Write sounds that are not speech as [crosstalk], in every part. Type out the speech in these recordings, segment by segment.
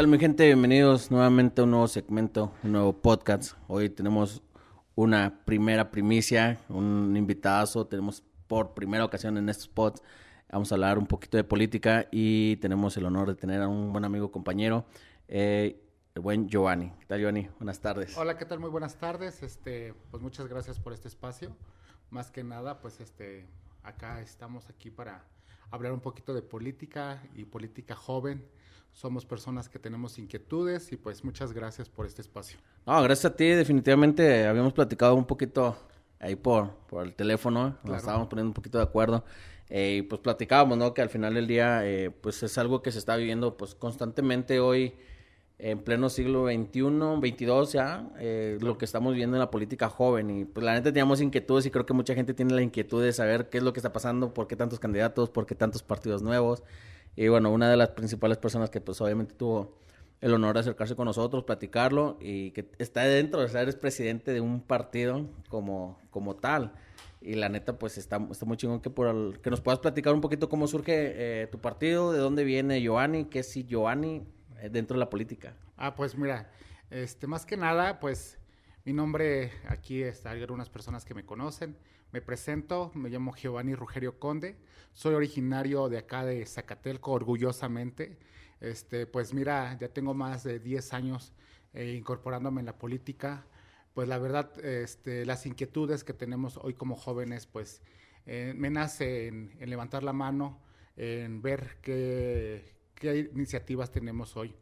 tal mi gente? Bienvenidos nuevamente a un nuevo segmento, un nuevo podcast. Hoy tenemos una primera primicia, un invitadazo. Tenemos por primera ocasión en este spot. Vamos a hablar un poquito de política y tenemos el honor de tener a un buen amigo, compañero, eh, el buen Giovanni. ¿Qué tal, Giovanni? Buenas tardes. Hola, ¿qué tal? Muy buenas tardes. Este, pues muchas gracias por este espacio. Más que nada, pues este, acá estamos aquí para hablar un poquito de política y política joven somos personas que tenemos inquietudes y pues muchas gracias por este espacio. No, gracias a ti, definitivamente habíamos platicado un poquito ahí por, por el teléfono, nos estábamos poniendo un poquito de acuerdo eh, y pues platicábamos, ¿no? Que al final del día eh, pues es algo que se está viviendo pues constantemente hoy en pleno siglo XXI, XXII ya, eh, lo que estamos viendo en la política joven y pues la neta teníamos inquietudes y creo que mucha gente tiene la inquietud de saber qué es lo que está pasando, por qué tantos candidatos, por qué tantos partidos nuevos. Y bueno, una de las principales personas que pues obviamente tuvo el honor de acercarse con nosotros, platicarlo y que está dentro, o sea, eres presidente de un partido como, como tal. Y la neta, pues está, está muy chingón que, por que nos puedas platicar un poquito cómo surge eh, tu partido, de dónde viene Giovanni, qué es Giovanni eh, dentro de la política. Ah, pues mira, este, más que nada, pues mi nombre aquí está, hay algunas personas que me conocen. Me presento, me llamo Giovanni Rugerio Conde, soy originario de acá de Zacatelco, orgullosamente. Este, pues mira, ya tengo más de 10 años eh, incorporándome en la política. Pues la verdad, este, las inquietudes que tenemos hoy como jóvenes, pues eh, me nace en, levantar la mano, en ver qué, qué iniciativas tenemos hoy.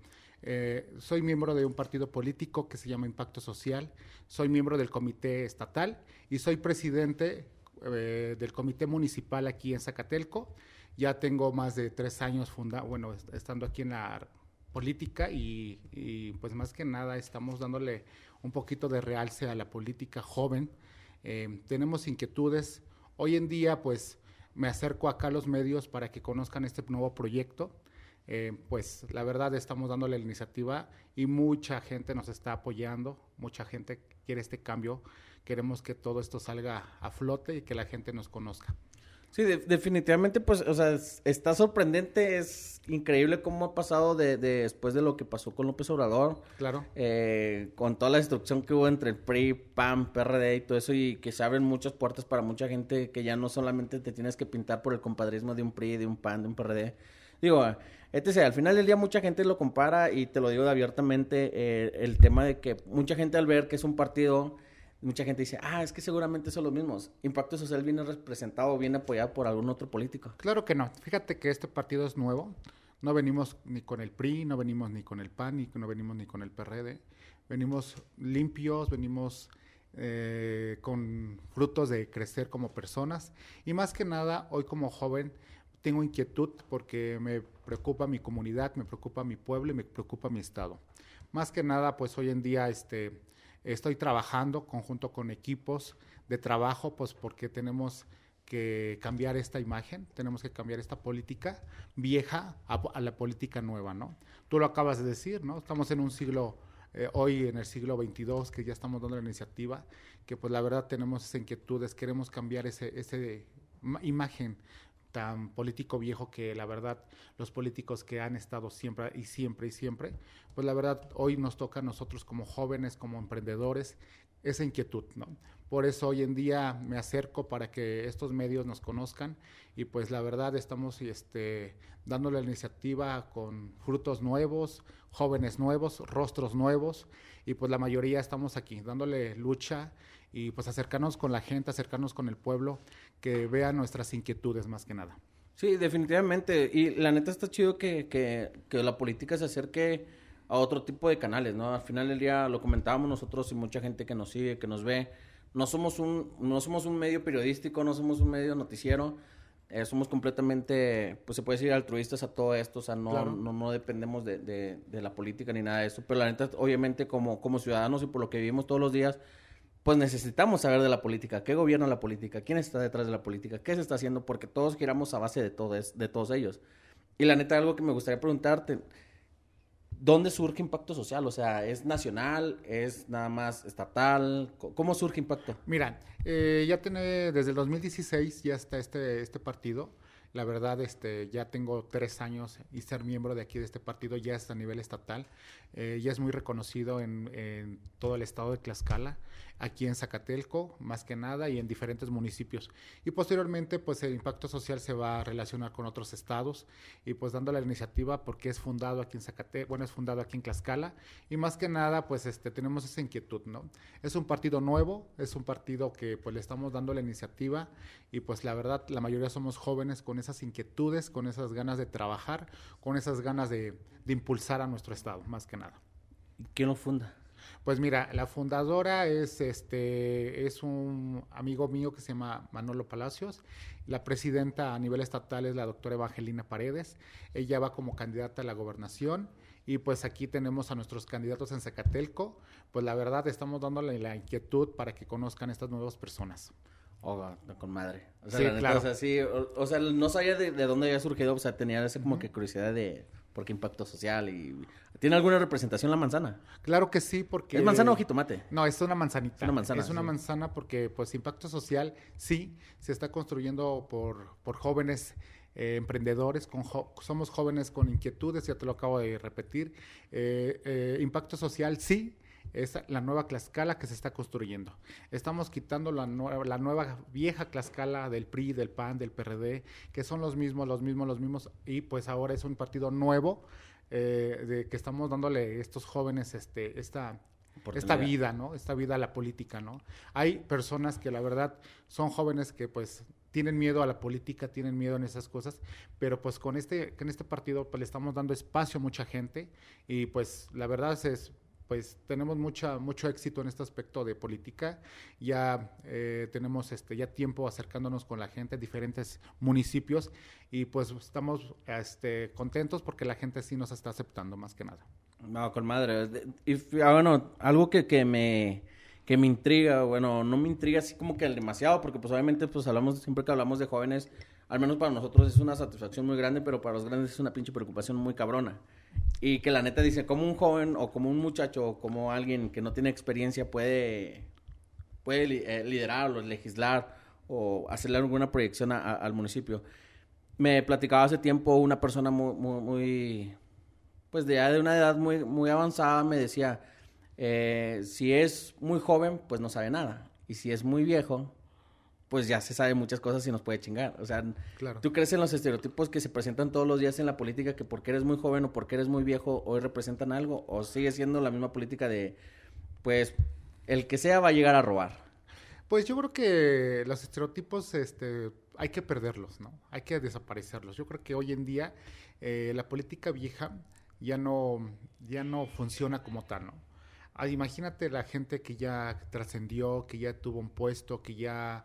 Eh, soy miembro de un partido político que se llama Impacto Social, soy miembro del comité estatal y soy presidente eh, del comité municipal aquí en Zacatelco. Ya tengo más de tres años funda bueno, estando aquí en la política y, pues más que nada estamos dándole un poquito de realce a la política joven. Eh, tenemos inquietudes. Hoy en día pues me acerco acá a los medios para que conozcan este nuevo proyecto eh, pues la verdad estamos dándole la iniciativa y mucha gente nos está apoyando, mucha gente quiere este cambio, queremos que todo esto salga a flote y que la gente nos conozca. Sí, definitivamente, pues, o sea, está sorprendente, es increíble cómo ha pasado de, después de lo que pasó con López Obrador. Claro. Eh, con toda la destrucción que hubo entre el PRI, PAN, PRD y todo eso, y que se abren muchas puertas para mucha gente que ya no solamente te tienes que pintar por el compadrismo de un PRI, de un PAN, de un PRD, Digo, este al final del día mucha gente lo compara y te lo digo abiertamente, eh, el tema de que mucha gente al ver que es un partido, mucha gente dice, ah, es que seguramente son los mismos. Impacto Social viene representado, viene apoyado por algún otro político. Claro que no. Fíjate que este partido es nuevo. No venimos ni con el PRI, no venimos ni con el PAN, no venimos ni con el PRD. Venimos limpios, venimos eh, con frutos de crecer como personas. Y más que nada, hoy como joven, tengo inquietud porque me preocupa mi comunidad, me preocupa mi pueblo y me preocupa mi estado. Más que nada, pues hoy en día este, estoy trabajando conjunto con equipos de trabajo, pues porque tenemos que cambiar esta imagen, tenemos que cambiar esta política vieja a, la política nueva, ¿no? Tú lo acabas de decir, ¿no? Estamos en un siglo, eh, hoy en el siglo XXII, que ya estamos dando la iniciativa, que pues la verdad tenemos esas inquietudes, queremos cambiar ese, ese imagen tan político viejo que la verdad los políticos que han estado siempre y siempre y siempre, pues la verdad hoy nos toca a nosotros como jóvenes, como emprendedores, esa inquietud, ¿no? Por eso hoy en día me acerco para que estos medios nos conozcan y pues la verdad estamos este, dándole la iniciativa con frutos nuevos, jóvenes nuevos, rostros nuevos y pues la mayoría estamos aquí dándole lucha y pues acercarnos con la gente, acercarnos con el pueblo, que vea nuestras inquietudes más que nada. Sí, definitivamente. Y la neta está chido que, que, que la política se acerque a otro tipo de canales, ¿no? Al final del día lo comentábamos nosotros y mucha gente que nos sigue, que nos ve. No somos un, no somos un medio periodístico, no somos un medio noticiero. Eh, somos completamente, pues se puede decir, altruistas a todo esto, o sea, no, no, no, dependemos de, de, de, la política ni nada de eso, pero la neta, obviamente, como, como ciudadanos y por lo que vivimos todos los días, pues necesitamos saber de la política, qué gobierna la política, quién está detrás de la política, qué se está haciendo, porque todos giramos a base de, todo de todos ellos. Y la neta, algo que me gustaría preguntarte, ¿dónde surge Impacto Social? O sea, ¿es nacional? ¿Es nada más estatal? ¿Cómo surge Impacto? Mira, eh, ya tiene, desde el 2016 ya está este, este partido. La verdad, este, ya tengo tres años y ser miembro de aquí de este partido ya es a nivel estatal. Eh, ya es muy reconocido en, en, todo el estado de Tlaxcala, aquí en Zacatelco, más que nada, y en diferentes municipios. Y posteriormente, pues el impacto social se va a relacionar con otros estados y pues dando la iniciativa porque es fundado aquí en Zacatelco, bueno, es fundado aquí en Tlaxcala y más que nada, pues este, tenemos esa inquietud, ¿no? Es un partido nuevo, es un partido que pues le estamos dando la iniciativa y pues la verdad, la mayoría somos jóvenes con esas inquietudes, con esas ganas de trabajar, con esas ganas de, de impulsar a nuestro estado, más que nada. ¿Quién lo funda? Pues mira, la fundadora es este es un amigo mío que se llama Manolo Palacios. La presidenta a nivel estatal es la doctora Evangelina Paredes. Ella va como candidata a la gobernación y pues aquí tenemos a nuestros candidatos en Zacatelco. Pues la verdad estamos dándole la inquietud para que conozcan estas nuevas personas. Oh, con madre. O sea, sí, claro. o, sea, sí, o, sea, no sabía de, de, dónde había surgido, o sea, tenía ese como uh -huh. que curiosidad de por qué impacto social y ¿tiene alguna representación la manzana? Claro que sí, porque ¿Es manzana o jitomate? No, es una manzanita. Es una manzana. Es una sí. manzana porque pues impacto social sí se está construyendo por, por jóvenes eh, emprendedores, con jo somos jóvenes con inquietudes, ya te lo acabo de repetir. Eh, eh, impacto social sí, es la nueva Tlaxcala que se está construyendo. Estamos quitando la, nueva, la nueva vieja Tlaxcala del PRI, del PAN, del PRD, que son los mismos, los mismos, los mismos, y pues ahora es un partido nuevo eh, de que estamos dándole a estos jóvenes este, esta, esta vida, ¿no? Esta vida a la política, ¿no? Hay personas que la verdad son jóvenes que pues tienen miedo a la política, tienen miedo en esas cosas, pero pues con este, con este partido pues le estamos dando espacio a mucha gente y pues la verdad es pues tenemos mucha, mucho éxito en este aspecto de política. Ya eh, tenemos este, ya tiempo acercándonos con la gente, diferentes municipios, y pues estamos este, contentos porque la gente sí nos está aceptando más que nada. No, con madre. Y ah, bueno, algo que, que me que me intriga, bueno, no me intriga así como que demasiado, porque pues obviamente pues hablamos, siempre que hablamos de jóvenes, al menos para nosotros es una satisfacción muy grande, pero para los grandes es una pinche preocupación muy cabrona. Y que la neta dice, como un joven o como un muchacho o como alguien que no tiene experiencia puede, puede eh, liderar o legislar o hacerle alguna proyección a, a, al municipio. Me platicaba hace tiempo una persona muy, muy, muy pues de, de una edad muy, muy avanzada, me decía, eh, si es muy joven, pues no sabe nada. Y si es muy viejo, pues ya se sabe muchas cosas y nos puede chingar. O sea, claro. tú crees en los estereotipos que se presentan todos los días en la política, que porque eres muy joven o porque eres muy viejo, hoy representan algo, o sigue siendo la misma política de, pues, el que sea va a llegar a robar. Pues yo creo que los estereotipos, este, hay que perderlos, ¿no? Hay que desaparecerlos. Yo creo que hoy en día eh, la política vieja ya no, ya no funciona como tal, ¿no? Ah, imagínate la gente que ya trascendió, que ya tuvo un puesto, que ya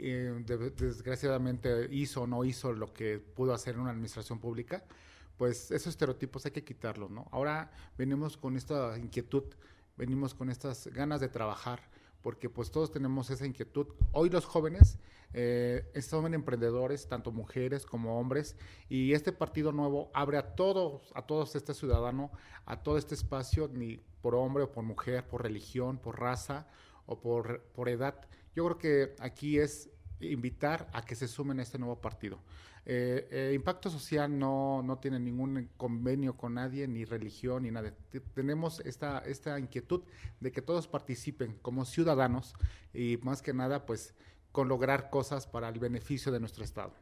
eh, de, desgraciadamente hizo o no hizo lo que pudo hacer en una administración pública, pues esos estereotipos hay que quitarlos, ¿no? Ahora venimos con esta inquietud, venimos con estas ganas de trabajar, porque pues todos tenemos esa inquietud. Hoy los jóvenes eh, son emprendedores, tanto mujeres como hombres, y este partido nuevo abre a todos, a todos este ciudadano, a todo este espacio, ni por hombre o por mujer, por religión, por raza o por, por edad. Yo creo que aquí es invitar a que se sumen a este nuevo partido. Eh, eh, Impacto Social no, no, tiene ningún convenio con nadie, ni religión, ni nada. T tenemos esta, esta inquietud de que todos participen como ciudadanos y más que nada, pues, con lograr cosas para el beneficio de nuestro Estado.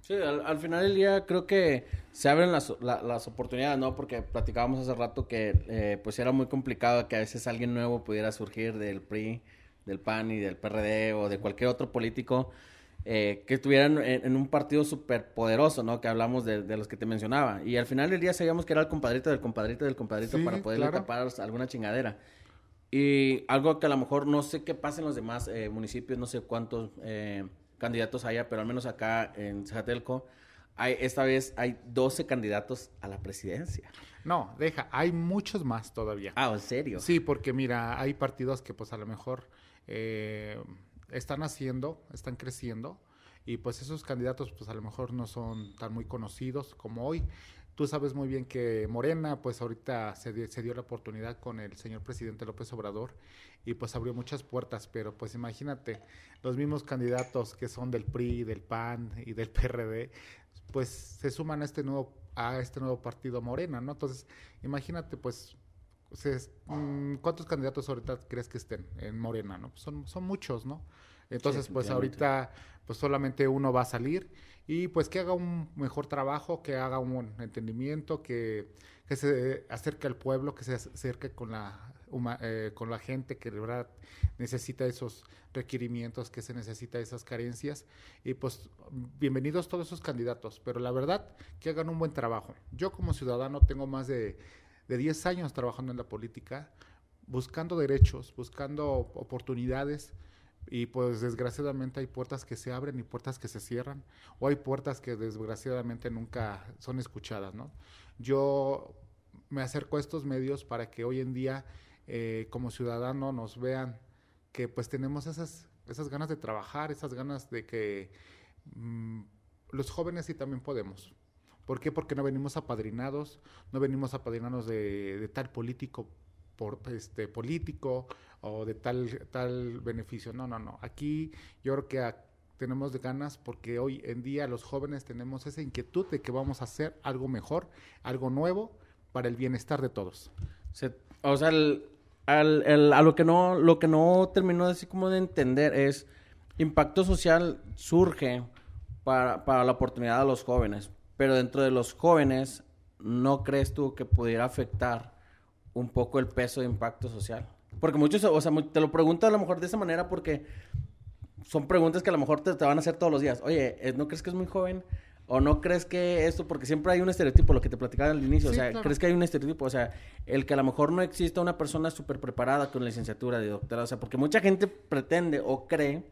Sí, al, al, final del día creo que se abren las, la, las oportunidades, ¿no? Porque platicábamos hace rato que eh, pues era muy complicado que a veces alguien nuevo pudiera surgir del PRI, del PAN y del PRD o de cualquier otro político eh, que estuvieran en, en, un partido súper poderoso, ¿no? Que hablamos de, de, los que te mencionaba. Y al final del día sabíamos que era el compadrito del compadrito del compadrito sí, para poderle claro. tapar alguna chingadera. Y algo que a lo mejor no sé qué pasa en los demás eh, municipios, no sé cuántos eh, candidatos haya, pero al menos acá en Zajatelco, hay, esta vez hay 12 candidatos a la presidencia. No, deja, hay muchos más todavía. Ah, ¿en serio? Sí, porque mira, hay partidos que pues a lo mejor eh, están haciendo, están creciendo, y pues esos candidatos pues a lo mejor no son tan muy conocidos como hoy. Tú sabes muy bien que Morena, pues ahorita se, dio la oportunidad con el señor presidente López Obrador y pues abrió muchas puertas, pero pues imagínate, los mismos candidatos que son del PRI, del PAN y del [laughs] PRD, pues se suman a este nuevo, a este nuevo partido Morena, ¿no? Entonces, imagínate, pues, mm, ¿cuántos candidatos ahorita crees que estén en Morena, no? son, son muchos, ¿no? Entonces, pues ahorita, pues solamente uno va a salir y pues que haga un mejor trabajo, que haga un entendimiento, que, se acerque al pueblo, que se acerque con la, eh, con la gente que de verdad necesita esos requerimientos, que se necesita esas carencias. Y pues bienvenidos todos esos candidatos, pero la verdad que hagan un buen trabajo. Yo como ciudadano tengo más de, de 10 años trabajando en la política, buscando derechos, buscando oportunidades y pues desgraciadamente hay puertas que se abren y puertas que se cierran, o hay puertas que desgraciadamente nunca son escuchadas, ¿no? Yo me acerco a estos medios para que hoy en día eh, como ciudadano nos vean que pues tenemos esas, esas ganas de trabajar, esas ganas de que mm, los jóvenes sí también podemos. ¿Por qué? Porque no venimos apadrinados, no venimos apadrinados de, de tal político por, este, político o de tal, tal beneficio. No, no, no. Aquí yo creo que tenemos de ganas porque hoy en día los jóvenes tenemos esa inquietud de que vamos a hacer algo mejor, algo nuevo para el bienestar de todos. o sea, a lo que no, lo que no terminó así como de entender es impacto social surge para, para la oportunidad de los jóvenes, pero dentro de los jóvenes, ¿no crees tú que pudiera afectar un poco el peso de impacto social? Porque muchos, o sea, te lo pregunto a lo mejor de esa manera porque son preguntas que a lo mejor te, van a hacer todos los días. Oye, eh, ¿no crees que es muy joven? ¿O no crees que esto, porque siempre hay un estereotipo, lo que te platicaba al inicio, o sea, ¿crees que hay un estereotipo? O sea, el que a lo mejor no exista una persona súper preparada con licenciatura de doctorado, o sea, porque mucha gente pretende o cree,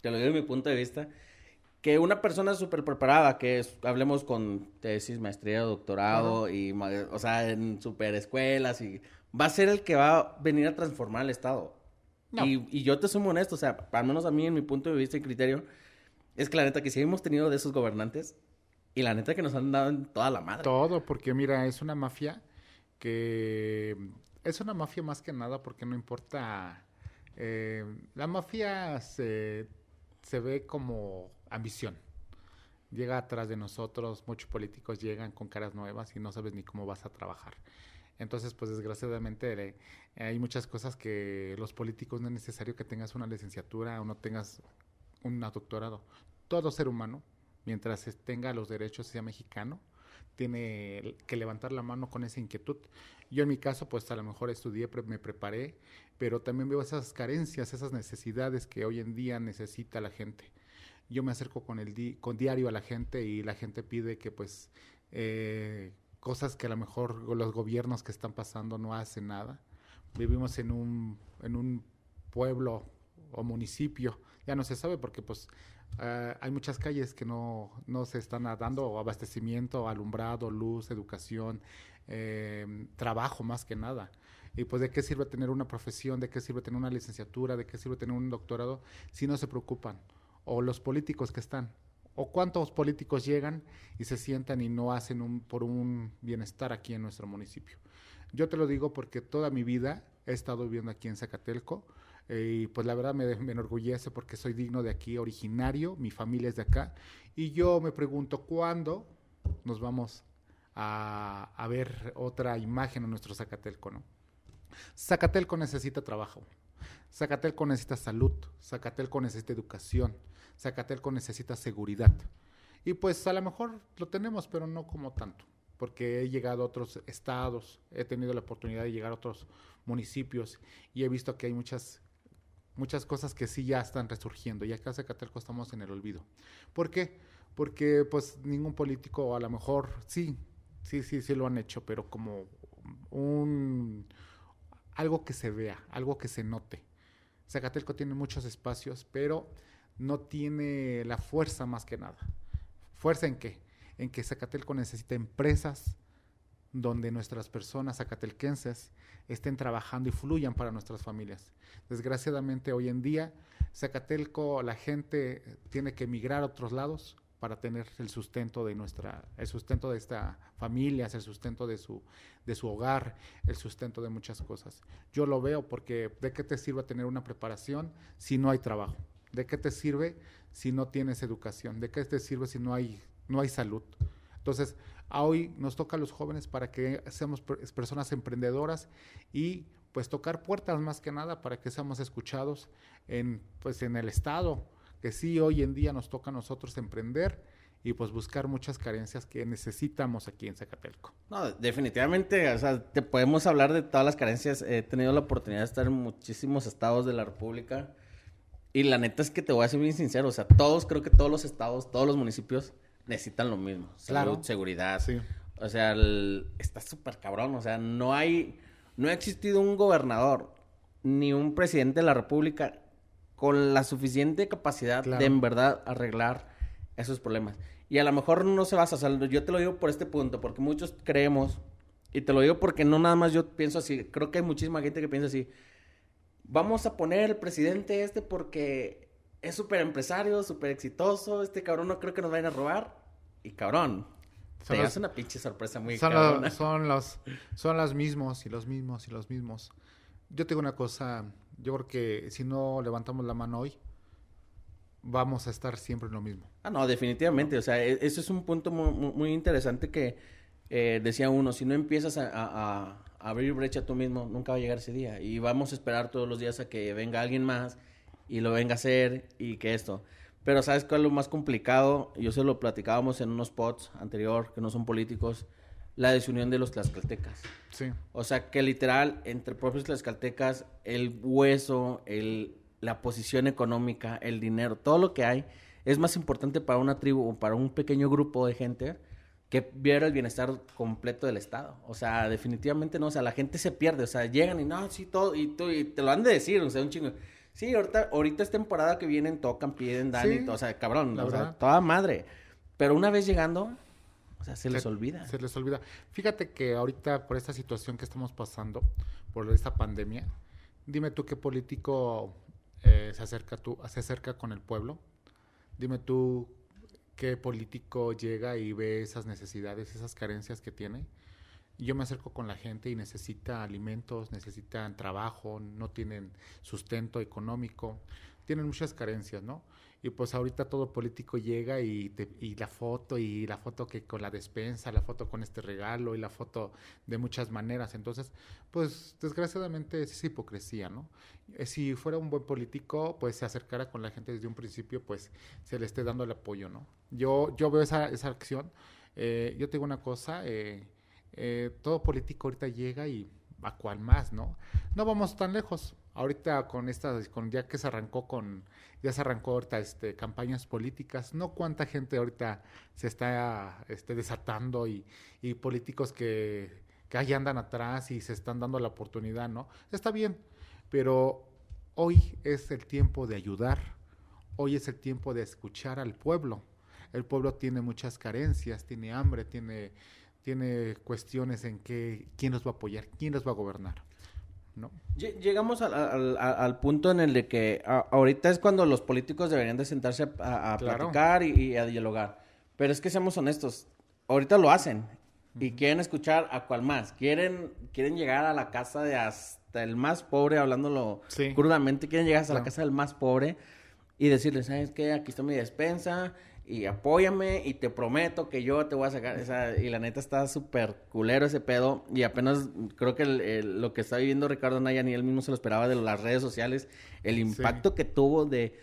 te lo digo de mi punto de vista, que una persona súper preparada, que es, hablemos con tesis, maestría, doctorado, y, o sea, en super escuelas y va a ser el que va a venir a transformar el Estado. Y, yo te sumo honesto, o sea, al menos a mí, en mi punto de vista y criterio, es que la neta que sí hemos tenido de esos gobernantes y la neta que nos han dado en toda la madre. Todo, porque mira, es una mafia que es una mafia más que nada porque no importa. Eh, la mafia se, se ve como ambición. Llega atrás de nosotros, muchos políticos llegan con caras nuevas y no sabes ni cómo vas a trabajar. Entonces, pues desgraciadamente hay muchas cosas que los políticos no es necesario que tengas una licenciatura o no tengas un doctorado. Todo ser humano, mientras tenga los derechos, sea mexicano, tiene que levantar la mano con esa inquietud. Yo en mi caso, pues a lo mejor estudié, me preparé, pero también veo esas carencias, esas necesidades que hoy en día necesita la gente. Yo me acerco con el con diario a la gente y la gente pide que pues eh, cosas que a lo mejor los gobiernos que están pasando no hacen nada. Vivimos en un, en un pueblo o municipio, ya no se sabe porque pues eh, hay muchas calles que no, no se están dando abastecimiento, alumbrado, luz, educación, eh, trabajo más que nada. Y pues de qué sirve tener una profesión, de qué sirve tener una licenciatura, de qué sirve tener un doctorado si no se preocupan. O los políticos que están, o cuántos políticos llegan y se sientan y no hacen un, por un bienestar aquí en nuestro municipio. Yo te lo digo porque toda mi vida he estado viviendo aquí en Zacatelco eh, y pues la verdad me, enorgullece porque soy digno de aquí, originario, mi familia es de acá y yo me pregunto cuándo nos vamos a, a ver otra imagen en nuestro Zacatelco, ¿no? Zacatelco necesita trabajo, Zacatelco necesita salud, Zacatelco necesita educación, Zacatelco necesita seguridad. Y pues a lo mejor lo tenemos, pero no como tanto, porque he llegado a otros estados, he tenido la oportunidad de llegar a otros municipios y he visto que hay muchas muchas cosas que sí ya están resurgiendo y acá en Zacatelco estamos en el olvido. ¿Por qué? Porque pues ningún político a lo mejor sí, sí, sí, sí lo han hecho, pero como un algo que se vea, algo que se note. Zacatelco tiene muchos espacios, pero no tiene la fuerza más que nada. ¿Fuerza en qué? En que Zacatelco necesita empresas donde nuestras personas zacatelquenses estén trabajando y fluyan para nuestras familias. Desgraciadamente hoy en día Zacatelco la gente tiene que emigrar a otros lados para tener el sustento de nuestra, el sustento de esta familia, el sustento de su, de su hogar, el sustento de muchas cosas. Yo lo veo porque ¿de qué te sirve tener una preparación si no hay trabajo? ¿De qué te sirve si no tienes educación? ¿De qué te sirve si no hay, no hay salud? Entonces, hoy nos toca a los jóvenes para que seamos personas emprendedoras y pues tocar puertas más que nada para que seamos escuchados en pues en el estado, que sí hoy en día nos toca a nosotros emprender y pues buscar muchas carencias que necesitamos aquí en Zacatelco. No, definitivamente, o sea, te podemos hablar de todas las carencias. He tenido la oportunidad de estar en muchísimos estados de la República y la neta es que te voy a ser bien sincero, o sea, todos, creo que todos los estados, todos los municipios necesitan lo mismo. Salud, seguridad. Sí. O sea, está súper cabrón, o sea, no hay, no ha existido un gobernador ni un presidente de la República con la suficiente capacidad de en verdad arreglar esos problemas. Y a lo mejor no se basa, o sea, yo te lo digo por este punto, porque muchos creemos, y te lo digo porque no nada más yo pienso así, creo que hay muchísima gente que piensa así, vamos a poner el presidente este porque es súper empresario, súper exitoso, este cabrón no creo que nos vayan a robar, y cabrón, te hace una pinche sorpresa muy son Los, son los, son los mismos y los mismos y los mismos. Yo tengo una cosa, yo creo que si no levantamos la mano hoy, vamos a estar siempre en lo mismo. Ah, no, definitivamente. O sea, e, eso es un punto muy, muy interesante que eh, decía uno, si no empiezas a, abrir brecha tú mismo, nunca va a llegar ese día. Y vamos a esperar todos los días a que venga alguien más y lo venga a hacer y que esto. Pero ¿sabes cuál es lo más complicado? Yo se lo platicábamos en unos pods anterior, que no son políticos, la desunión de los tlaxcaltecas. Sí. O sea, que literal, entre propios tlaxcaltecas, el hueso, el, la posición económica, el dinero, todo lo que hay, es más importante para una tribu o para un pequeño grupo de gente que viera el bienestar completo del Estado. O sea, definitivamente no, o sea, la gente se pierde, o sea, llegan y no, sí, todo, y, tú, y te lo han de decir, o sea, un chingo. Sí, ahorita, ahorita es temporada que vienen, tocan, piden, dan y todo, o sea, cabrón, o sea, toda madre. Pero una vez llegando, o sea, se, les olvida. Se les olvida. Fíjate que ahorita por esta situación que estamos pasando, por esta pandemia, dime tú qué político eh, se acerca tú, se acerca con el pueblo. Dime tú qué político llega y ve esas necesidades, esas carencias que tiene yo me acerco con la gente y necesita alimentos, necesitan trabajo, no tienen sustento económico, tienen muchas carencias, ¿no? Y pues ahorita todo político llega y, la foto y la foto que con la despensa, la foto con este regalo y la foto de muchas maneras. Entonces, pues desgraciadamente es hipocresía, ¿no? Eh, si fuera un buen político, pues se acercara con la gente desde un principio, pues se le esté dando el apoyo, ¿no? Yo, yo veo esa, esa acción. Eh, yo tengo una cosa, eh, todo político ahorita llega y a cuál más, ¿no? No vamos tan lejos. Ahorita con esta, con ya que se arrancó con, ya se arrancó ahorita este, campañas políticas, no cuánta gente ahorita se está este, desatando y, y políticos que, que ahí andan atrás y se están dando la oportunidad, ¿no? Está bien, pero hoy es el tiempo de ayudar, hoy es el tiempo de escuchar al pueblo. El pueblo tiene muchas carencias, tiene hambre, tiene tiene cuestiones en que quién nos va a apoyar, quién nos va a gobernar. ¿No? Llegamos al, punto en el de que ahorita es cuando los políticos deberían de sentarse a, platicar y, a dialogar. Pero es que seamos honestos, ahorita lo hacen y quieren escuchar a cuál más. Quieren, quieren llegar a la casa de hasta el más pobre, hablándolo crudamente, quieren llegar hasta la casa del más pobre y decirles, ¿sabes qué? Aquí está mi despensa, y apóyame y te prometo que yo te voy a sacar. Y la neta está súper culero ese pedo. Y apenas creo que lo que está viviendo Ricardo Naya ni él mismo se lo esperaba de las redes sociales. El impacto que tuvo de,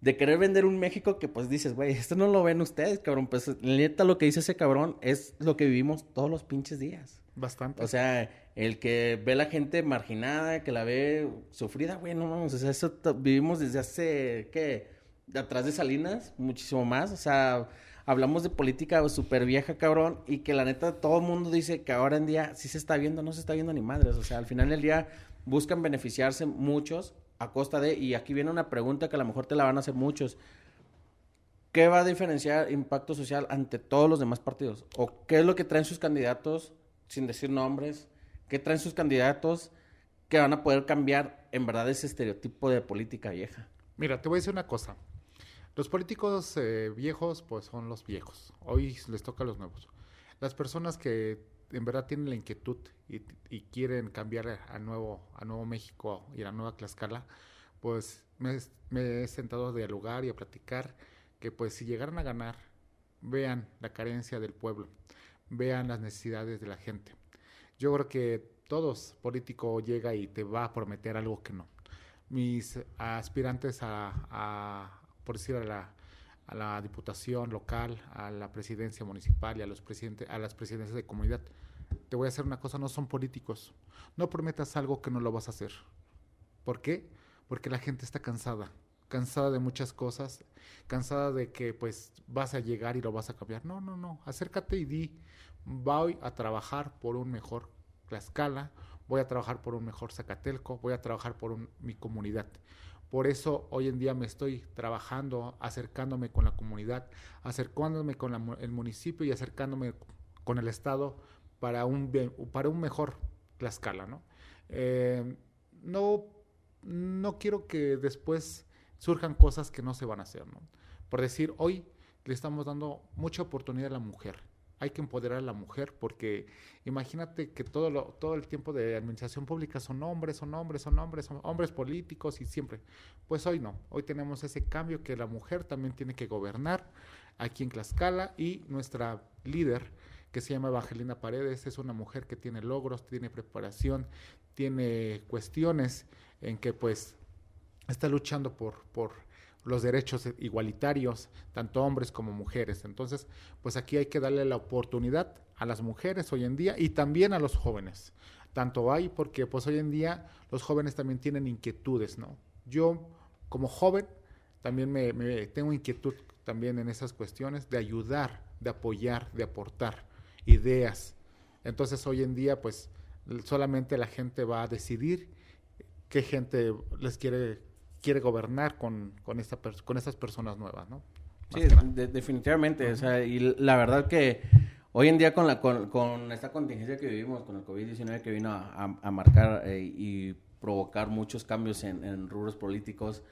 de querer vender un México que pues dices, güey, esto no lo ven ustedes, cabrón. Pues la neta lo que dice ese cabrón es lo que vivimos todos los pinches días. Bastante. O sea, el que ve la gente marginada, que la ve sufrida, güey, no vamos, o sea, eso vivimos desde hace, ¿qué? Atrás de Salinas, muchísimo más. O sea, hablamos de política súper vieja, cabrón, y que la neta todo el mundo dice que ahora en día sí se está viendo, no se está viendo ni madres. O sea, al final del día buscan beneficiarse muchos a costa de, y aquí viene una pregunta que a lo mejor te la van a hacer muchos. ¿Qué va a diferenciar impacto social ante todos los demás partidos? ¿O qué es lo que traen sus candidatos, sin decir nombres? ¿Qué traen sus candidatos que van a poder cambiar en verdad ese estereotipo de política vieja? Mira, te voy a decir una cosa Los políticos eh, viejos, pues son los viejos. Hoy les toca a los nuevos. Las personas que en verdad tienen la inquietud y, quieren cambiar a nuevo, a Nuevo México y a la nueva Tlaxcala, pues me, he sentado a dialogar y a platicar que pues si llegaran a ganar, vean la carencia del pueblo, vean las necesidades de la gente. Yo creo que todos político llega y te va a prometer algo que no. Mis aspirantes a, por decir, a la, a la diputación local, a la presidencia municipal y a los presidentes, a las presidencias de comunidad, te voy a hacer una cosa, no son políticos. No prometas algo que no lo vas a hacer. ¿Por qué? Porque la gente está cansada, cansada de muchas cosas, cansada de que pues vas a llegar y lo vas a cambiar. No, no, no, acércate y di, voy a trabajar por un mejor Tlaxcala, voy a trabajar por un mejor Zacatelco, voy a trabajar por mi comunidad. Por eso hoy en día me estoy trabajando, acercándome con la comunidad, acercándome con el municipio y acercándome con el Estado para un, para un mejor Tlaxcala, ¿no? Eh, no, no quiero que después surjan cosas que no se van a hacer. Por decir, hoy le estamos dando mucha oportunidad a la mujer. Hay que empoderar a la mujer porque imagínate que todo, lo, todo el tiempo de administración pública son hombres, son hombres, son hombres, son hombres políticos y siempre. Pues hoy no, hoy tenemos ese cambio que la mujer también tiene que gobernar aquí en Tlaxcala y nuestra líder que se llama Evangelina Paredes. Es una mujer que tiene logros, tiene preparación, tiene cuestiones en que pues está luchando por, por los derechos igualitarios, tanto hombres como mujeres. Entonces, pues aquí hay que darle la oportunidad a las mujeres hoy en día y también a los jóvenes. Tanto hay porque pues hoy en día los jóvenes también tienen inquietudes, ¿no? Yo como joven también me tengo inquietud también en esas cuestiones de ayudar, de apoyar, de aportar ideas. Entonces hoy en día pues solamente la gente va a decidir qué gente les quiere, quiere gobernar con, con, esta, con estas personas nuevas, ¿no? sí, definitivamente. o sea, y la verdad que hoy en día con, la, con, esta contingencia que vivimos, con el COVID-19 que vino a, marcar eh, y provocar muchos cambios en, en rubros políticos,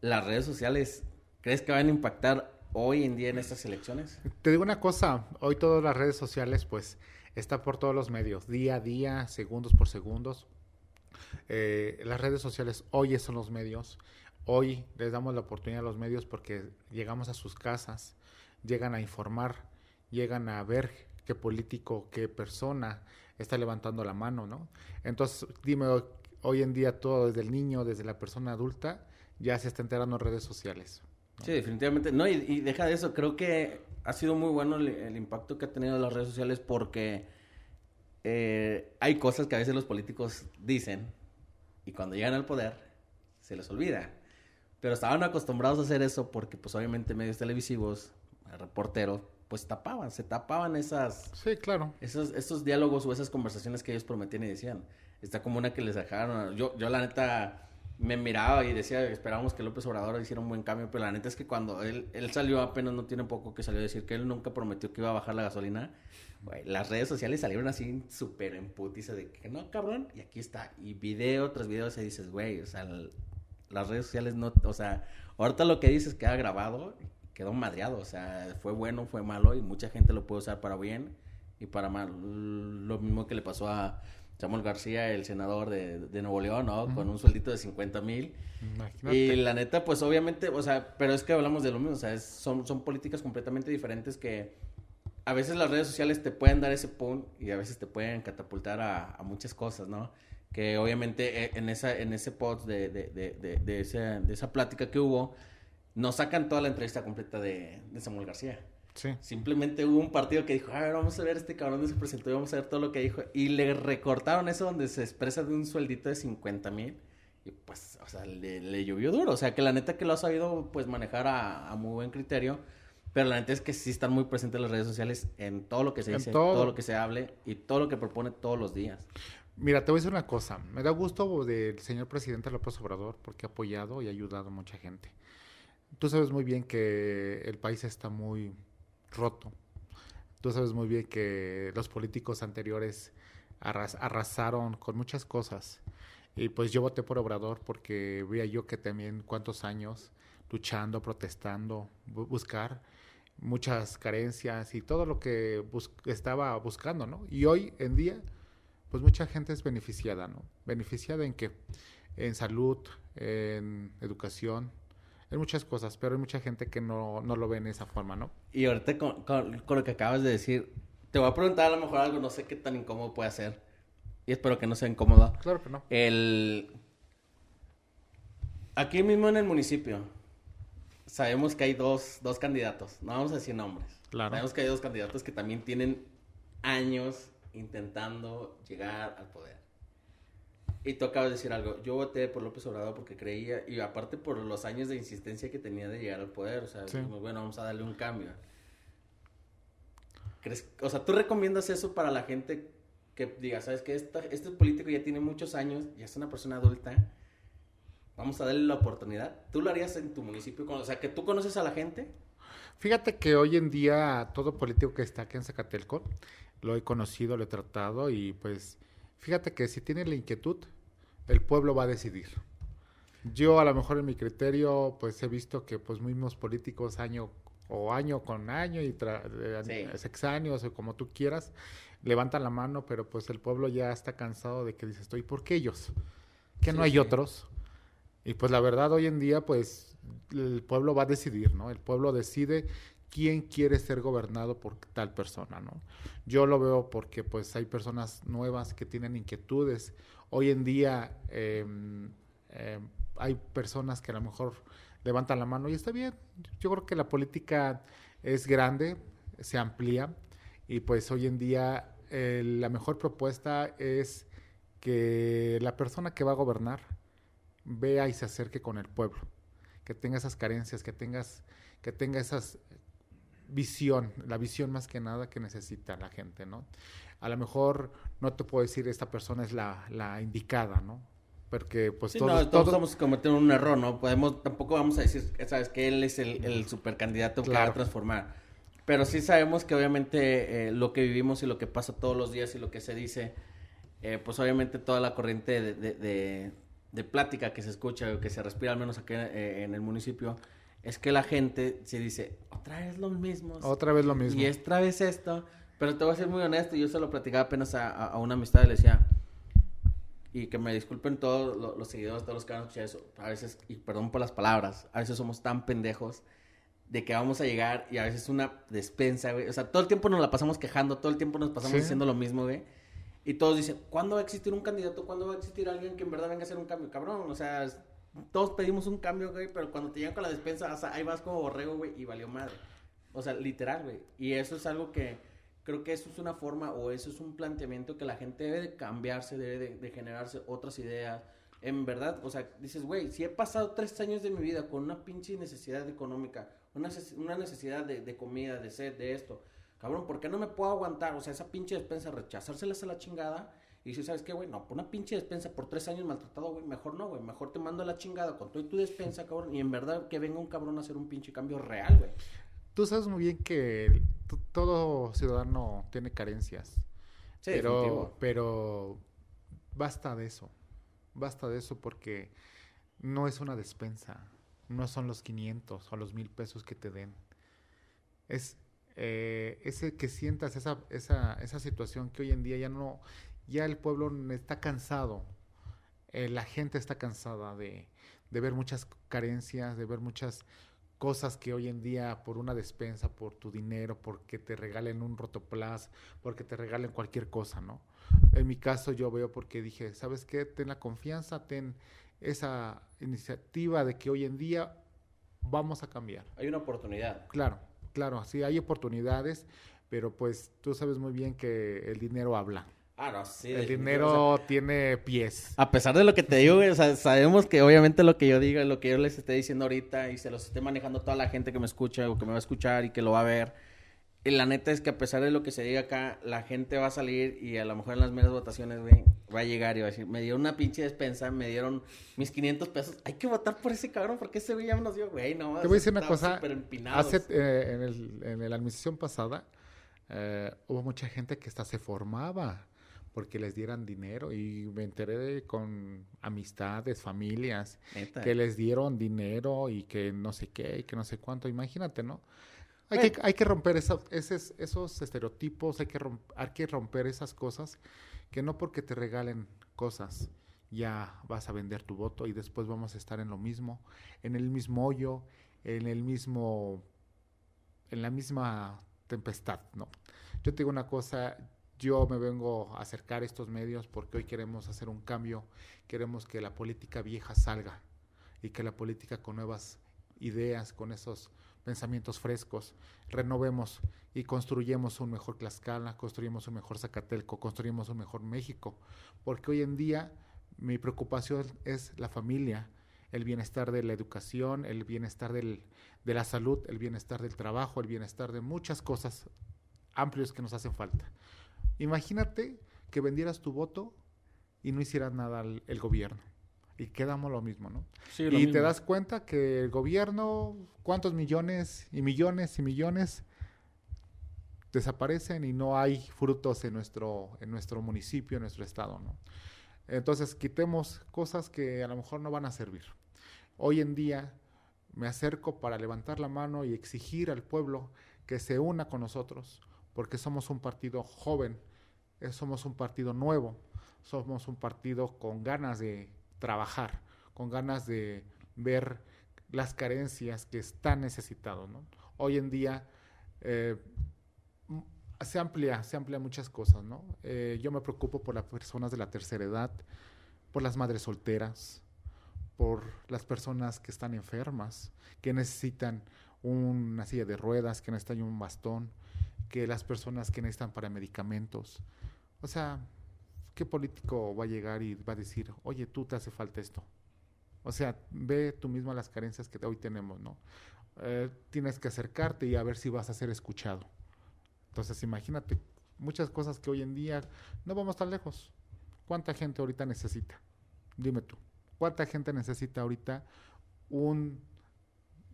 las redes sociales, ¿crees que van a impactar hoy en día en estas elecciones? Te digo una cosa, hoy todas las redes sociales pues está por todos los medios, día a día, segundos por segundos. Eh, las redes sociales hoy son los medios, hoy les damos la oportunidad a los medios porque llegamos a sus casas, llegan a informar, llegan a ver qué político, qué persona está levantando la mano, ¿no? Entonces, dime, hoy en día todo, desde el niño, desde la persona adulta, ya se está enterando en redes sociales. Sí, definitivamente. No, y, deja de eso, creo que ha sido muy bueno el, impacto que ha tenido las redes sociales porque eh, hay cosas que a veces los políticos dicen y cuando llegan al poder se les olvida. Pero estaban acostumbrados a hacer eso porque pues obviamente medios televisivos, reporteros, pues tapaban, se tapaban esas... Sí, claro. Esos, esos diálogos o esas conversaciones que ellos prometían y decían. Está como una que les dejaron. Yo, yo la neta me miraba y decía, esperábamos que López Obrador hiciera un buen cambio, pero la neta es que cuando él, él salió apenas, no tiene poco que salió a decir que él nunca prometió que iba a bajar la gasolina, las redes sociales salieron así súper en de que no, cabrón, y aquí está, y video tras video se dices, güey, o sea, las redes sociales no, o sea, ahorita lo que dices queda grabado, quedó madreado, o sea, fue bueno, fue malo, y mucha gente lo puede usar para bien y para mal, lo mismo que le pasó a Samuel García, el senador de, Nuevo León, ¿no? Con un sueldito de 50 mil. Y la neta, pues obviamente, o sea, pero es que hablamos de lo mismo, o sea, son, son políticas completamente diferentes que a veces las redes sociales te pueden dar ese punto y a veces te pueden catapultar a, muchas cosas, ¿no? Que obviamente eh, en, esa, en ese post de, de, de, de, esa, de esa plática que hubo, nos sacan toda la entrevista completa de, Samuel García. Simplemente hubo un partido que dijo, a ver, vamos a ver este cabrón que se presentó y vamos a ver todo lo que dijo. Y le recortaron eso donde se expresa de un sueldito de 50 mil. Y pues, o sea, le, llovió duro. O sea, que la neta que lo ha sabido, pues, manejar a, muy buen criterio. Pero la neta es que sí están muy presentes las redes sociales en todo lo que se dice, todo. todo lo que se hable y todo lo que propone todos los días. Mira, te voy a decir una cosa. Me da gusto del señor presidente López Obrador porque ha apoyado y ha ayudado a mucha gente. Tú sabes muy bien que el país está muy roto. Tú sabes muy bien que los políticos anteriores arrasaron con muchas cosas. Y pues yo voté por Obrador porque veía yo que también cuántos años luchando, protestando, buscar muchas carencias y todo lo que estaba buscando, ¿no? Y hoy en día, pues mucha gente es beneficiada, ¿no? Beneficiada en que en salud, en educación, en muchas cosas, pero hay mucha gente que no, no lo ve en esa forma, ¿no? Y ahorita con, con, lo que acabas de decir, te voy a preguntar a lo mejor algo, no sé qué tan incómodo puede ser. Y espero que no sea incómodo. Claro que no. El... Aquí mismo en el municipio, sabemos que hay dos, dos candidatos, no vamos a decir nombres. Claro. Sabemos que hay dos candidatos que también tienen años intentando llegar al poder. Y tú acabas de decir algo. Yo voté por López Obrador porque creía, y aparte por los años de insistencia que tenía de llegar al poder. O sea, bueno, vamos a darle un cambio. ¿Crees, o sea, ¿tú recomiendas eso para la gente que diga, sabes que este político ya tiene muchos años, ya es una persona adulta? Vamos a darle la oportunidad. ¿Tú lo harías en tu municipio? O sea, que tú conoces a la gente. Fíjate que hoy en día todo político que está aquí en Zacatelco, lo he conocido, lo he tratado y pues Fíjate que si tiene la inquietud, el pueblo va a decidir. Yo a lo mejor en mi criterio, pues he visto que pues mismos políticos año o año con año y sexanios o como tú quieras, levantan la mano, pero pues el pueblo ya está cansado de que dices, estoy, ¿por qué ellos? Que no hay otros. Y pues la verdad hoy en día pues el pueblo va a decidir, ¿no? El pueblo decide quién quiere ser gobernado por tal persona, ¿no? Yo lo veo porque pues hay personas nuevas que tienen inquietudes. Hoy en día em, em, hay personas que a lo mejor levantan la mano y está bien. Yo creo que la política es grande, se amplía y pues hoy en día la mejor propuesta es que la persona que va a gobernar vea y se acerque con el pueblo, que tenga esas carencias, que tengas que tenga esas visión, la visión más que nada que necesita la gente, ¿no? A lo mejor no te puedo decir esta persona es la, la indicada, ¿no? Porque pues todos, no, todos, estamos cometiendo un error, ¿no? Podemos, tampoco vamos a decir, sabes, que él es el, el supercandidato que va a transformar. Pero sí sabemos que obviamente eh, lo que vivimos y lo que pasa todos los días y lo que se dice, eh, pues obviamente toda la corriente de, de, de, plática que se escucha o que se respira, al menos aquí eh, en el municipio, es que la gente se dice, otra vez lo mismo. Otra vez lo mismo. Y otra vez esto. Pero te voy a ser muy honesto, yo se lo platicaba apenas a, una amistad y le decía, y que me disculpen todos los, seguidores, todos los que van a escuchar eso, a veces, y perdón por las palabras, a veces somos tan pendejos de que vamos a llegar y a veces una despensa, güey. O sea, todo el tiempo nos la pasamos quejando, todo el tiempo nos pasamos diciendo lo mismo, güey. Y todos dicen, ¿cuándo va a existir un candidato? ¿Cuándo va a existir alguien que en verdad venga a hacer un cambio? Cabrón, o sea, todos pedimos un cambio, güey, pero cuando te llegan con la despensa, ahí vas como borrego, güey, y valió madre. O sea, literal, güey. Y eso es algo que creo que eso es una forma o eso es un planteamiento que la gente debe de cambiarse, debe de, generarse otras ideas. En verdad, o sea, dices, güey, si he pasado tres años de mi vida con una pinche necesidad económica, una, una necesidad de, de comida, de sed, de esto, cabrón, ¿por qué no me puedo aguantar? O sea, esa pinche despensa, rechazárselas a la chingada y si ¿sabes qué, güey? No, por una pinche despensa por tres años maltratado, güey, mejor no, güey. Mejor te mando a la chingada con todo tu despensa, cabrón. Y en verdad que venga un cabrón a hacer un pinche cambio real, güey. Tú sabes muy bien que todo ciudadano tiene carencias. Sí, pero, pero basta de eso. Basta de eso porque no es una despensa. No son los 500 o los mil pesos que te den. Es eh, ese que sientas esa, esa, esa situación que hoy en día ya no, ya el pueblo está cansado, eh, la gente está cansada de, ver muchas carencias, de ver muchas cosas que hoy en día por una despensa, por tu dinero, porque te regalen un rotoplas, porque te regalen cualquier cosa, ¿no? En mi caso yo veo porque dije, ¿sabes qué? Ten la confianza, ten esa iniciativa de que hoy en día vamos a cambiar. Hay una oportunidad. Claro, claro, sí, hay oportunidades, pero pues tú sabes muy bien que el dinero habla. Ah, sí. El dinero tiene pies. A pesar de lo que te digo, o sea, sabemos que obviamente lo que yo diga, lo que yo les esté diciendo ahorita y se los esté manejando toda la gente que me escucha o que me va a escuchar y que lo va a ver. Y la neta es que a pesar de lo que se diga acá, la gente va a salir y a lo mejor en las meras votaciones, güey, va a llegar y va a decir, me dieron una pinche despensa, me dieron mis 500 pesos. Hay que votar por ese cabrón porque ese güey ya nos dio, güey, no. Te voy a decir una cosa. Hace, eh, en, el, en la administración pasada, eh, hubo mucha gente que hasta se formaba porque les dieran dinero y me enteré de, con amistades, familias, que les dieron dinero y que no sé qué y que no sé cuánto, imagínate, ¿no? Hay, que, hay que romper esos, esos, estereotipos, hay que, hay que romper esas cosas, que no porque te regalen cosas ya vas a vender tu voto y después vamos a estar en lo mismo, en el mismo hoyo, en el mismo, en la misma tempestad, ¿no? Yo te digo una cosa, yo me vengo a acercar a estos medios porque hoy queremos hacer un cambio, queremos que la política vieja salga y que la política con nuevas ideas, con esos pensamientos frescos, renovemos y construyemos un mejor Tlaxcala, construyemos un mejor Zacatelco, construyemos un mejor México, porque hoy en día mi preocupación es la familia, el bienestar de la educación, el bienestar del, de la salud, el bienestar del trabajo, el bienestar de muchas cosas amplios que nos hacen falta. Imagínate que vendieras tu voto y no hicieras nada el, gobierno. Y quedamos lo mismo, ¿no? y te das cuenta que el gobierno, cuántos millones y millones y millones desaparecen y no hay frutos en nuestro, en nuestro municipio, en nuestro estado, ¿no? Entonces quitemos cosas que a lo mejor no van a servir. Hoy en día me acerco para levantar la mano y exigir al pueblo que se una con nosotros, porque somos un partido joven, somos un partido nuevo, somos un partido con ganas de trabajar, con ganas de ver las carencias que están necesitados. Hoy en día eh, se amplia, se muchas cosas. Eh, yo me preocupo por las personas de la tercera edad, por las madres solteras, por las personas que están enfermas, que necesitan una silla de ruedas, que necesitan un bastón, que las personas que necesitan para medicamentos. O sea, ¿qué político va a llegar y va a decir, oye, tú te hace falta esto? O sea, ve tú mismo las carencias que hoy tenemos, ¿no? Eh, tienes que acercarte y a ver si vas a ser escuchado. Entonces, imagínate muchas cosas que hoy en día no vamos tan lejos. ¿Cuánta gente ahorita necesita? Dime tú. ¿Cuánta gente necesita ahorita un,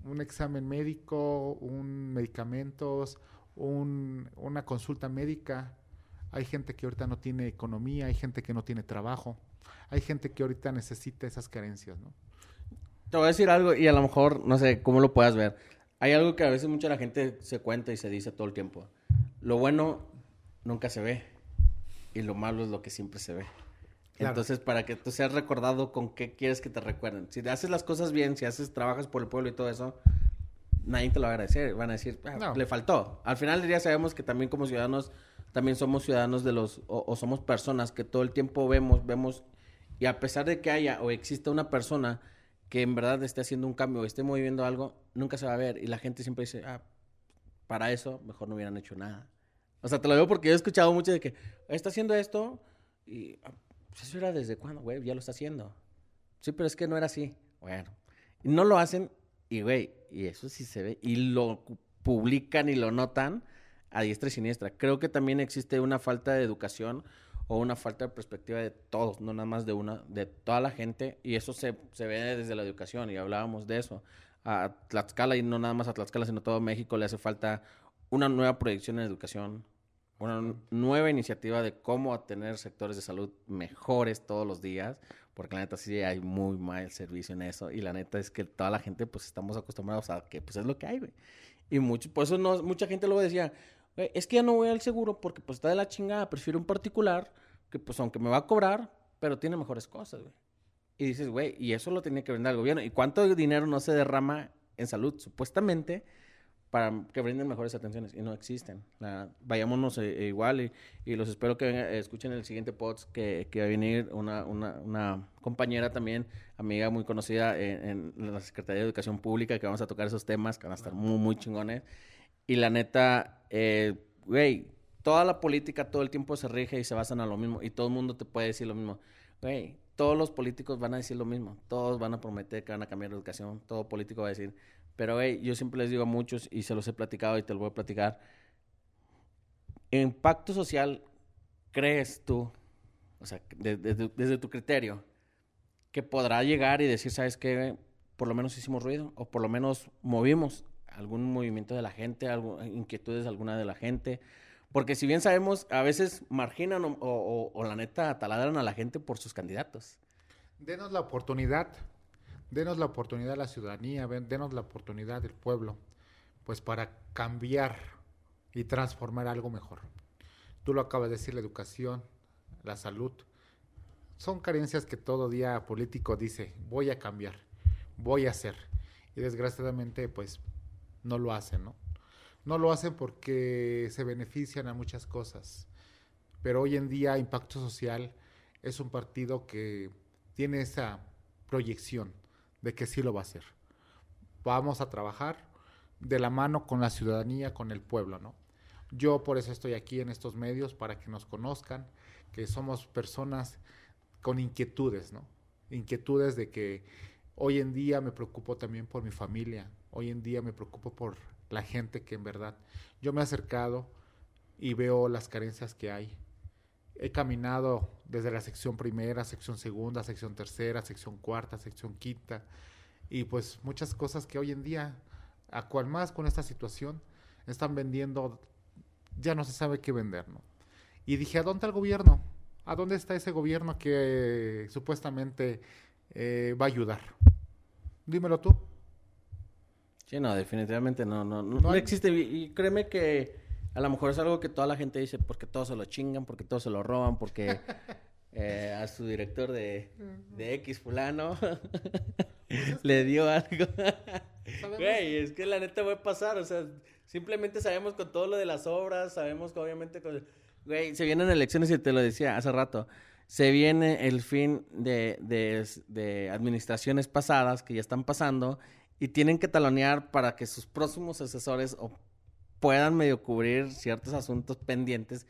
un examen médico, un medicamentos, una consulta médica. Hay gente que ahorita no tiene economía, hay gente que no tiene trabajo, hay gente que ahorita necesita esas carencias, ¿no? Te voy a decir algo y a lo mejor, no sé cómo lo puedas ver. Hay algo que a veces mucha la gente se cuenta y se dice todo el tiempo. Lo bueno nunca se ve y lo malo es lo que siempre se ve. Entonces, para que tú seas recordado con qué quieres que te recuerden. Si haces las cosas bien, si haces, trabajas por el pueblo y todo eso, nadie te lo va a agradecer. Van a decir, ah, le faltó. Al final del día sabemos que también como ciudadanos, también somos ciudadanos de los, o, somos personas que todo el tiempo vemos, vemos, y a pesar de que haya o exista una persona que en verdad esté haciendo un cambio esté moviendo algo, nunca se va a ver. Y la gente siempre dice, ah, para eso mejor no hubieran hecho nada. O sea, te lo digo porque yo he escuchado mucho de que está haciendo esto y ah, pues eso era desde cuándo, güey, ya lo está haciendo. Sí, pero es que no era así. Bueno, no lo hacen y, güey, y eso sí se ve. Y lo publican y lo notan a diestra y siniestra. Creo que también existe una falta de educación o una falta de perspectiva de todos, no nada más de una, de toda la gente. Y eso se, se ve desde la educación y hablábamos de eso. A Tlaxcala y no nada más a Tlaxcala, sino a todo México le hace falta una nueva proyección en educación, una nueva iniciativa de cómo tener sectores de salud mejores todos los días, porque la neta sí hay muy mal servicio en eso y la neta es que toda la gente pues estamos acostumbrados a que pues es lo que hay, güey. Y mucho, por eso no, mucha gente luego decía, es que ya no voy al seguro porque pues está de la chingada, prefiero un particular que pues aunque me va a cobrar, pero tiene mejores cosas, güey. Y dices, güey, y eso lo tenía que vender el gobierno. ¿Y cuánto dinero no se derrama en salud? Supuestamente para que brinden mejores atenciones y no existen. vayámonos eh, igual y, los espero que escuchen el siguiente podcast que, que va a venir una, una, una, compañera también, amiga muy conocida en, la Secretaría de Educación Pública que vamos a tocar esos temas que van a estar muy, muy chingones. Y la neta, eh, güey, toda la política todo el tiempo se rige y se basan a lo mismo y todo el mundo te puede decir lo mismo. Güey, todos los políticos van a decir lo mismo, todos van a prometer que van a cambiar la educación, todo político va a decir pero, hey, yo siempre les digo a muchos, y se los he platicado y te lo voy a platicar, impacto social crees tú, o sea, desde tu criterio, que podrá llegar y decir, ¿sabes qué? Por lo menos hicimos ruido, o por lo menos movimos algún movimiento de la gente, algo, inquietudes de alguna de la gente, Porque si bien sabemos, a veces marginan o, o la neta taladran a la gente por sus candidatos. Denos la oportunidad, denos la oportunidad a la ciudadanía, denos la oportunidad del pueblo, pues para cambiar y transformar algo mejor. Tú lo acabas de decir, la educación, la salud, son carencias que todo día político dice, voy a cambiar, voy a hacer. Y desgraciadamente, pues, no lo hacen, ¿no? No lo hacen porque se benefician a muchas cosas. Pero hoy en día Impacto Social es un partido que tiene esa proyección de que sí lo va a hacer. Vamos a trabajar de la mano con la ciudadanía, con el pueblo, ¿no? Yo por eso estoy aquí en estos medios, para que nos conozcan, que somos personas con inquietudes, ¿no? Inquietudes de que hoy en día me preocupo también por mi familia, hoy en día me preocupo por la gente que en verdad yo me he acercado y veo las carencias que hay, He caminado desde la sección primera, sección segunda, sección tercera, sección cuarta, sección quinta, y pues muchas cosas que hoy en día, a cual más con esta situación, están vendiendo, ya no se sabe qué vender, ¿no? Y dije, ¿a dónde está el gobierno? ¿A dónde está ese gobierno que supuestamente eh, va a ayudar? Dímelo tú. Sí, no, definitivamente no, no, no, existe. Y créeme que a lo mejor es algo que toda la gente dice porque todos se lo chingan, porque todos se lo roban, porque [laughs] eh, a su director de, de X fulano [laughs] le dio algo. Güey, es que la neta va a pasar, o sea, simplemente sabemos con todo lo de las obras, sabemos que obviamente con... Güey, se vienen elecciones y te lo decía hace rato. Se viene el fin de, de, administraciones pasadas que ya están pasando y tienen que talonear para que sus próximos asesores puedan medio cubrir ciertos asuntos pendientes.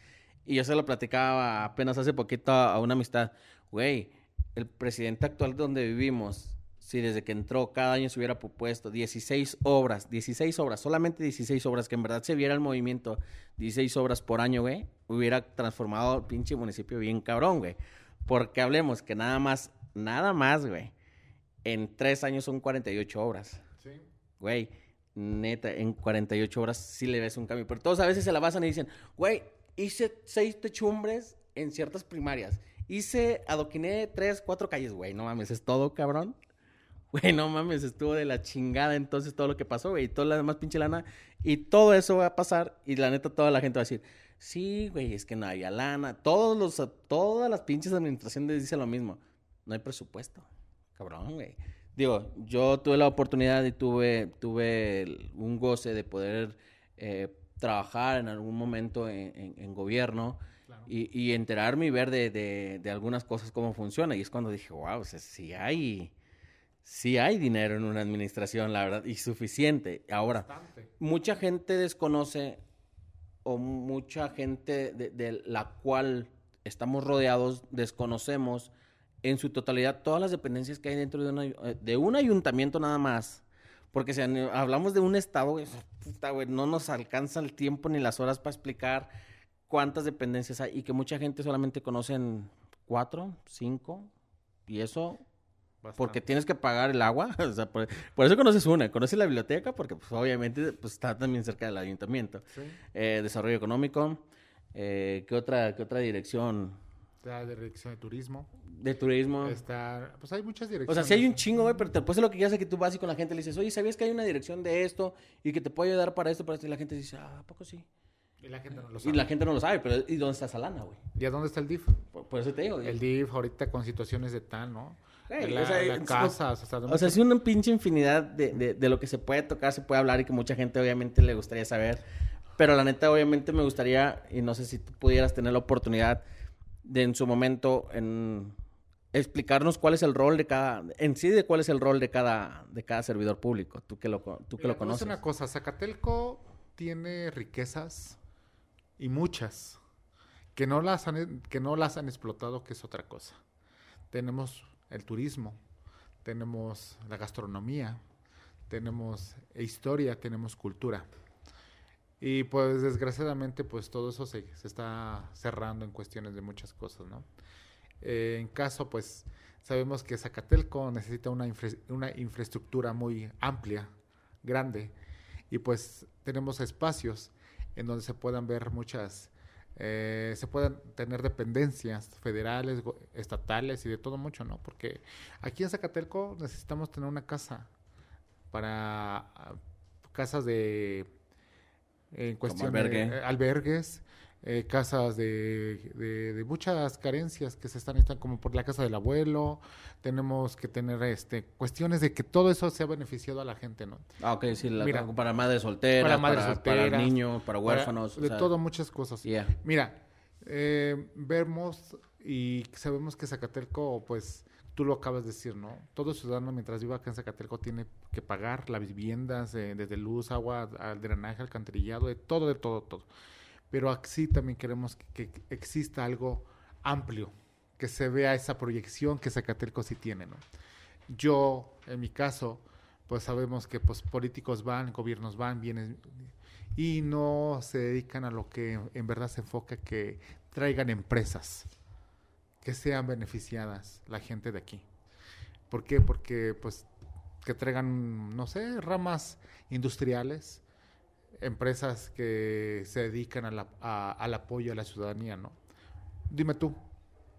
Y yo se lo platicaba apenas hace poquito a, una amistad. Güey, el presidente actual donde vivimos, si desde que entró cada año se hubiera propuesto 16 obras, 16 obras, solamente 16 obras, que en verdad se viera el movimiento, 16 obras por año, güey, hubiera transformado el pinche municipio bien cabrón, güey. Porque hablemos que nada más, nada más, güey, en tres años son 48 obras. Sí. Güey neta, en 48 horas sí le ves un cambio. Pero todos a veces se la basan y dicen, güey, hice seis techumbres en ciertas primarias. Hice, adoquiné tres, cuatro calles, güey, no mames, es todo, cabrón. Güey, no mames, estuvo de la chingada entonces todo lo que pasó, güey, y toda la demás pinche lana. Y todo eso va a pasar y la neta toda la gente va a decir, sí, güey, es que no había lana. Todos los, todas las pinches administraciones dicen lo mismo. No hay presupuesto, cabrón, güey digo, yo tuve la oportunidad y tuve, tuve un goce de poder eh, trabajar en algún momento en, gobierno y, enterarme y ver de, algunas cosas cómo funciona. Y es cuando dije, wow, o si hay, si hay dinero en una administración, la verdad, y suficiente. Ahora, mucha gente desconoce o mucha gente de la cual estamos rodeados desconocemos en su totalidad todas las dependencias que hay dentro de, eh, de un ayuntamiento nada más. Porque si hablamos de un estado, no nos alcanza el tiempo ni las horas para explicar cuántas dependencias hay y que mucha gente solamente conocen cuatro, cinco, y eso porque tienes que pagar el agua, [laughs] por, eso conoces una, conoces la biblioteca porque pues, obviamente pues, está también cerca del ayuntamiento. Eh, desarrollo económico, eh, ¿qué, otra, ¿qué otra dirección? Está de dirección de turismo. De turismo. Está, pues hay muchas direcciones. O sea, sí hay un chingo, güey, pero después de lo que ya hace que tú vas y con la gente le dices, oye, ¿sabías que hay una dirección de esto y que te puede ayudar para esto, para esto? Y la gente dice, ah, ¿a poco sí? Y la gente no lo sabe. Y la gente no lo sabe, pero ¿y dónde está esa lana, güey? ¿Y a dónde está el DIF? Por, eso te digo. El DIF ahorita con situaciones de tal, ¿no? La, o sea, casa, o sea, o sea, es una pinche infinidad de, de, de lo que se puede tocar, se puede hablar y que mucha gente obviamente le gustaría saber. Pero la neta, obviamente me gustaría, y no sé si tú pudieras tener la oportunidad de en su momento en explicarnos cuál es el rol de cada, en sí de cuál es el rol de cada, de cada servidor público, tú que lo, tú que lo conoces. una cosa, Zacatelco tiene riquezas y muchas que no las han, que no las han explotado, que es otra cosa. Tenemos el turismo, tenemos la gastronomía, tenemos historia, tenemos cultura. Y pues desgraciadamente pues todo eso se, está cerrando en cuestiones de muchas cosas, ¿no? Eh, en caso pues sabemos que Zacatelco necesita una, una infraestructura muy amplia, grande, y pues tenemos espacios en donde se puedan ver muchas, eh, se puedan tener dependencias federales, estatales y de todo mucho, ¿no? Porque aquí en Zacatelco necesitamos tener una casa para ah, casas de en cuestión de albergues eh, casas de, de, muchas carencias que se están necesitando, como por la casa del abuelo, tenemos que tener este cuestiones de que todo eso sea beneficiado a la gente, ¿no? Ah, ok, sí, para madres solteras, para, madres solteras, para niños, para huérfanos. de todo, muchas cosas. Mira, eh, vemos y sabemos que Zacatelco, pues, tú lo acabas de decir, ¿no? Todo ciudadano mientras viva acá en Zacatelco tiene que pagar las viviendas, eh, desde luz, agua, al drenaje, alcantarillado, de todo, de todo, todo pero así también queremos que, exista algo amplio, que se vea esa proyección que Zacatelco sí tiene, ¿no? Yo, en mi caso, pues sabemos que pues políticos van, gobiernos van, vienen y no se dedican a lo que en verdad se enfoca que traigan empresas que sean beneficiadas la gente de aquí. ¿Por qué? Porque pues que traigan, no sé, ramas industriales, empresas que se dedican al apoyo a la ciudadanía, ¿no? Dime tú,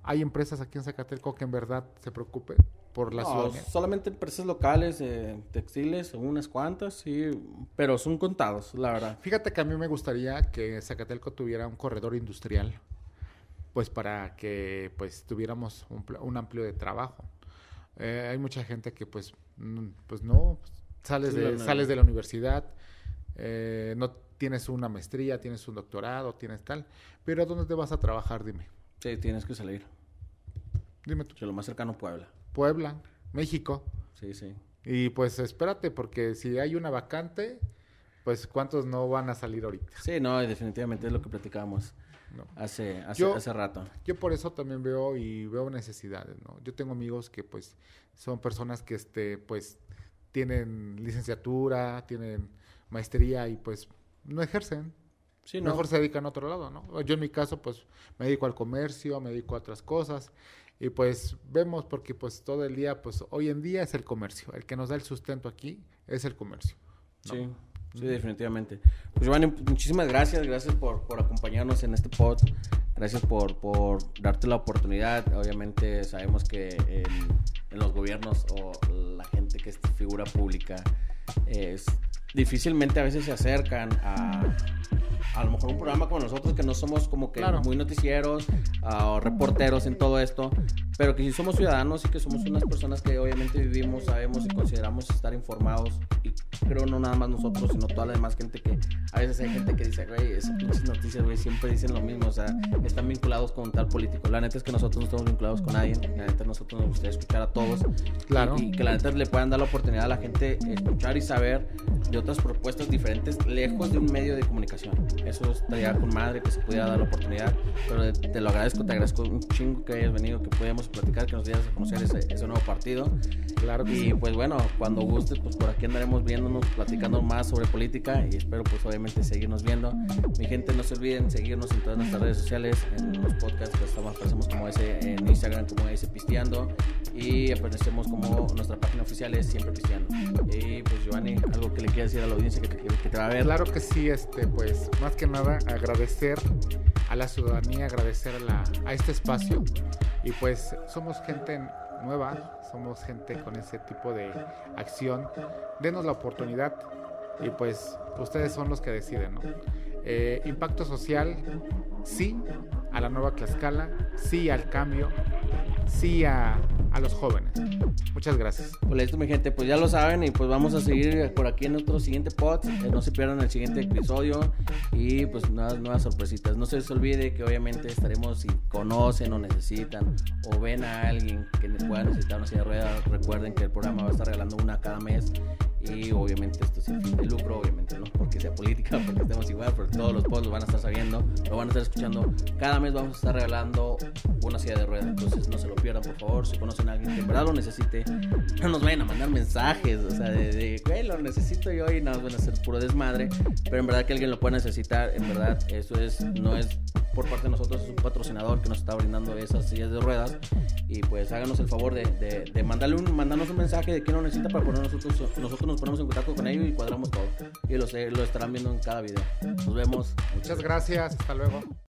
¿hay empresas aquí en Zacatelco que en verdad se preocupen por la no, Solamente empresas locales, textiles, unas cuantas, sí, pero son contados, la verdad. Fíjate que a mí me gustaría que Zacatelco tuviera un corredor industrial, pues para que pues tuviéramos un, amplio de trabajo. Eh, hay mucha gente que pues, pues no, sales, de, sales de la universidad, eh, no tienes una maestría, tienes un doctorado, tienes tal, pero ¿a dónde te vas a trabajar? Dime. Sí, tienes que salir. Dime tú. lo más cercano, Puebla. Puebla, México. Sí, sí. Y pues espérate, porque si hay una vacante, pues ¿cuántos no van a salir ahorita? Sí, no, definitivamente es lo que platicábamos hace, hace, rato. Yo por eso también veo y veo necesidades, ¿no? Yo tengo amigos que pues son personas que este, pues tienen licenciatura, tienen maestría y pues no ejercen. Sí, Mejor se dedican a otro lado, ¿no? Yo en mi caso pues me dedico al comercio, me dedico a otras cosas y pues vemos porque pues todo el día pues hoy en día es el comercio, el que nos da el sustento aquí es el comercio. Sí. Sí, definitivamente. Pues Giovanni, muchísimas gracias, gracias por, por acompañarnos en este pod, gracias por, por darte la oportunidad. Obviamente sabemos que en, en los gobiernos o la gente que es figura pública es difícilmente a veces se acercan a a lo mejor un programa como nosotros que no somos como que muy noticieros ah, o reporteros en todo esto, pero que sí somos ciudadanos y que somos unas personas que obviamente vivimos, sabemos y consideramos estar informados y creo no nada más nosotros, sino toda la demás gente que a veces hay gente que dice, güey, esas pinches noticias, güey, siempre dicen lo mismo, o sea, están vinculados con tal político. La neta es que nosotros no estamos vinculados con nadie, la neta nosotros nos gustaría escuchar a todos. Claro. Y, que la neta le puedan dar la oportunidad a la gente escuchar y saber de otras propuestas diferentes lejos de un medio de comunicación. Eso estaría con madre que se pudiera dar la oportunidad. Pero te lo agradezco, te agradezco un chingo que hayas venido, que podíamos platicar, que nos dieras a conocer ese, nuevo partido. Claro Y pues bueno, cuando gustes, pues por aquí andaremos viéndonos, platicando más sobre política y espero pues obviamente seguirnos viendo. Mi gente, no se olviden seguirnos en todas nuestras redes sociales, en los podcasts que estamos, aparecemos como ese en Instagram, como ese Pisteando y aparecemos como nuestra página oficial es Siempre Pisteando. Giovanni, algo que le quieras decir a la audiencia que te, que te va a ver. Claro que sí, este, pues más que nada agradecer a la ciudadanía, agradecer a, la, a este espacio y pues somos gente nueva, somos gente con ese tipo de acción. Denos la oportunidad y pues ustedes son los que deciden, ¿no? Eh, impacto social, sí a la nueva Tlaxcala, sí al cambio, sí a, a los jóvenes. Muchas gracias. Pues esto, mi gente, pues ya lo saben y pues vamos a seguir por aquí en nuestro siguiente pod. Eh, no se pierdan el siguiente episodio y pues nuevas, nuevas sorpresitas. No se les olvide que obviamente estaremos si conocen o necesitan o ven a alguien que pueda necesitar una silla de ruedas. Recuerden que el programa va a estar regalando una cada mes y obviamente esto sin fin de lucro, obviamente no porque sea política, porque estemos igual, porque todos los posts lo van a estar sabiendo, lo van a estar escuchando. Cada mes vamos a estar regalando una silla de ruedas, entonces no se lo pierdan, por favor. Si conocen a alguien que en verdad lo necesite, no nos vayan a mandar mensajes, o sea, de, güey, lo necesito yo y no van a ser puro desmadre, pero en verdad que alguien lo pueda necesitar, en verdad, eso es, no es por parte de nosotros es un patrocinador que nos está brindando esas sillas de ruedas. Y pues háganos el favor de, de, mandarle un, mandarnos un mensaje de qué nos necesita para poner nosotros, nosotros nos ponemos en contacto con ellos y cuadramos todo. Y lo, lo estarán viendo en cada video. Nos vemos. Muchas gracias. Hasta luego.